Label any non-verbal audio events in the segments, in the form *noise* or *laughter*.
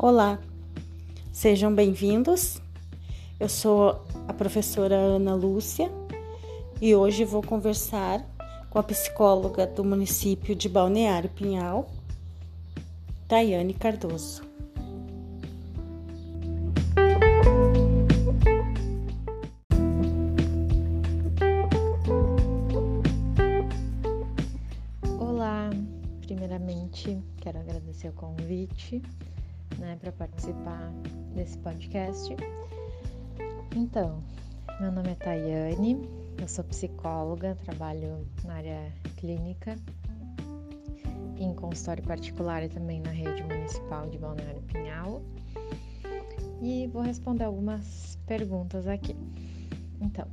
Olá, sejam bem-vindos. Eu sou a professora Ana Lúcia e hoje vou conversar com a psicóloga do município de Balneário Pinhal, Tayane Cardoso. Olá, primeiramente quero agradecer o convite né, para participar desse podcast. Então, meu nome é Tayane, eu sou psicóloga, trabalho na área clínica, em consultório particular e também na rede municipal de Balneário Pinhal. E vou responder algumas perguntas aqui. Então,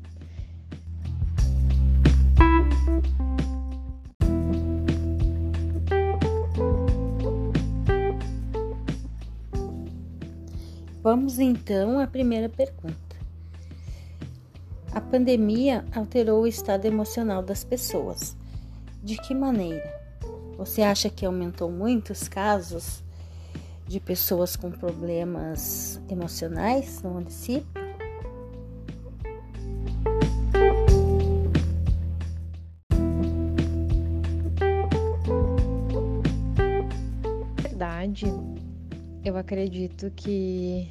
Vamos então à primeira pergunta. A pandemia alterou o estado emocional das pessoas. De que maneira? Você acha que aumentou muito os casos de pessoas com problemas emocionais no município? verdade, eu acredito que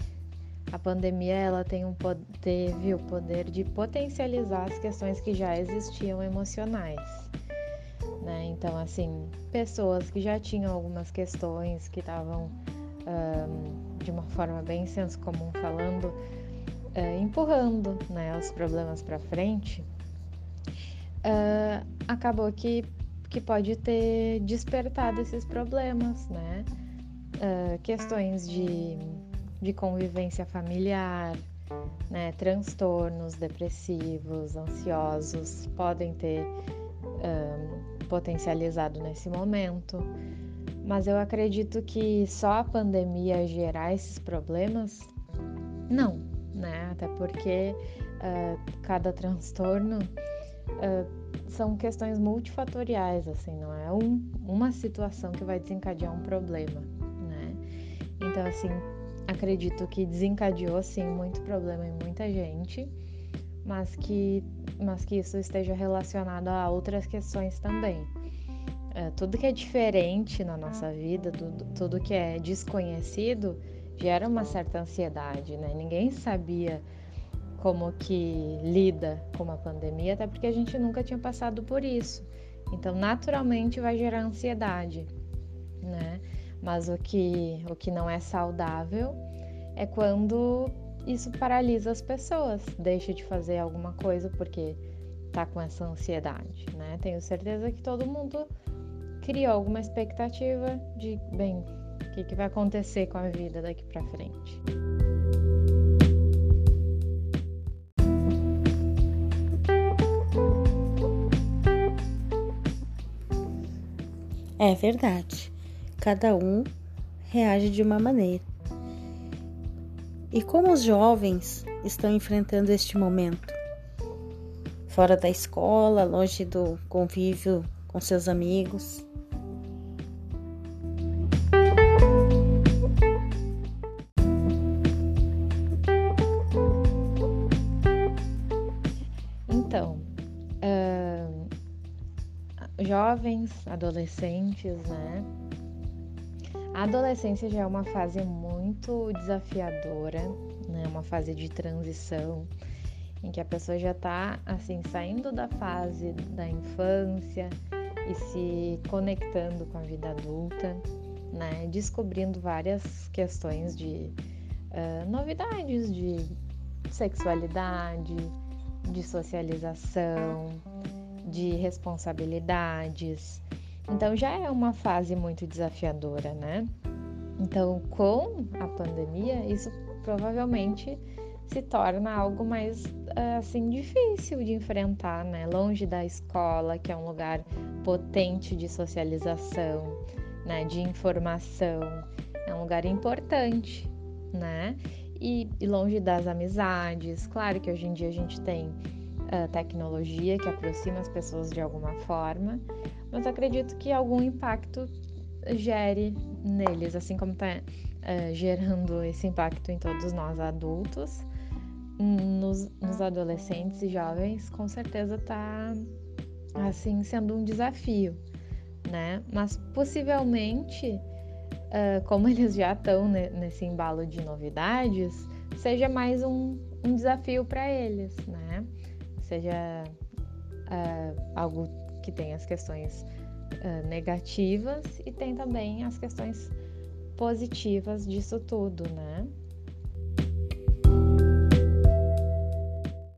a pandemia ela tem um, teve o poder de potencializar as questões que já existiam emocionais. Né? Então, assim, pessoas que já tinham algumas questões que estavam, um, de uma forma bem senso comum falando, uh, empurrando né, os problemas para frente, uh, acabou que, que pode ter despertado esses problemas, né? Uh, questões de, de convivência familiar, né, transtornos depressivos, ansiosos podem ter um, potencializado nesse momento. Mas eu acredito que só a pandemia gerar esses problemas, não, né? Até porque uh, cada transtorno uh, são questões multifatoriais, assim, não é um, uma situação que vai desencadear um problema. Então, assim, acredito que desencadeou, sim, muito problema em muita gente, mas que, mas que isso esteja relacionado a outras questões também. É, tudo que é diferente na nossa vida, tudo, tudo que é desconhecido, gera uma certa ansiedade, né? Ninguém sabia como que lida com uma pandemia, até porque a gente nunca tinha passado por isso. Então, naturalmente vai gerar ansiedade, né? Mas o que, o que não é saudável é quando isso paralisa as pessoas, deixa de fazer alguma coisa porque tá com essa ansiedade, né? Tenho certeza que todo mundo criou alguma expectativa de, bem, o que, que vai acontecer com a vida daqui para frente. É verdade cada um reage de uma maneira. E como os jovens estão enfrentando este momento? Fora da escola, longe do convívio com seus amigos. Então, uh, jovens, adolescentes, né? A adolescência já é uma fase muito desafiadora, né? Uma fase de transição em que a pessoa já está assim saindo da fase da infância e se conectando com a vida adulta, né? Descobrindo várias questões de uh, novidades de sexualidade, de socialização, de responsabilidades, então já é uma fase muito desafiadora, né? Então, com a pandemia, isso provavelmente se torna algo mais assim difícil de enfrentar, né? Longe da escola, que é um lugar potente de socialização, né? De informação, é um lugar importante, né? E, e longe das amizades. Claro que hoje em dia a gente tem uh, tecnologia que aproxima as pessoas de alguma forma, mas acredito que algum impacto gere neles, assim como tá, uh, gerando esse impacto em todos nós adultos, nos, nos adolescentes e jovens, com certeza está assim sendo um desafio, né? Mas possivelmente, uh, como *laughs* eles já estão nesse embalo de novidades, seja mais um, um desafio para eles, né? Seja uh, algo que tem as questões uh, negativas e tem também as questões positivas disso tudo, né?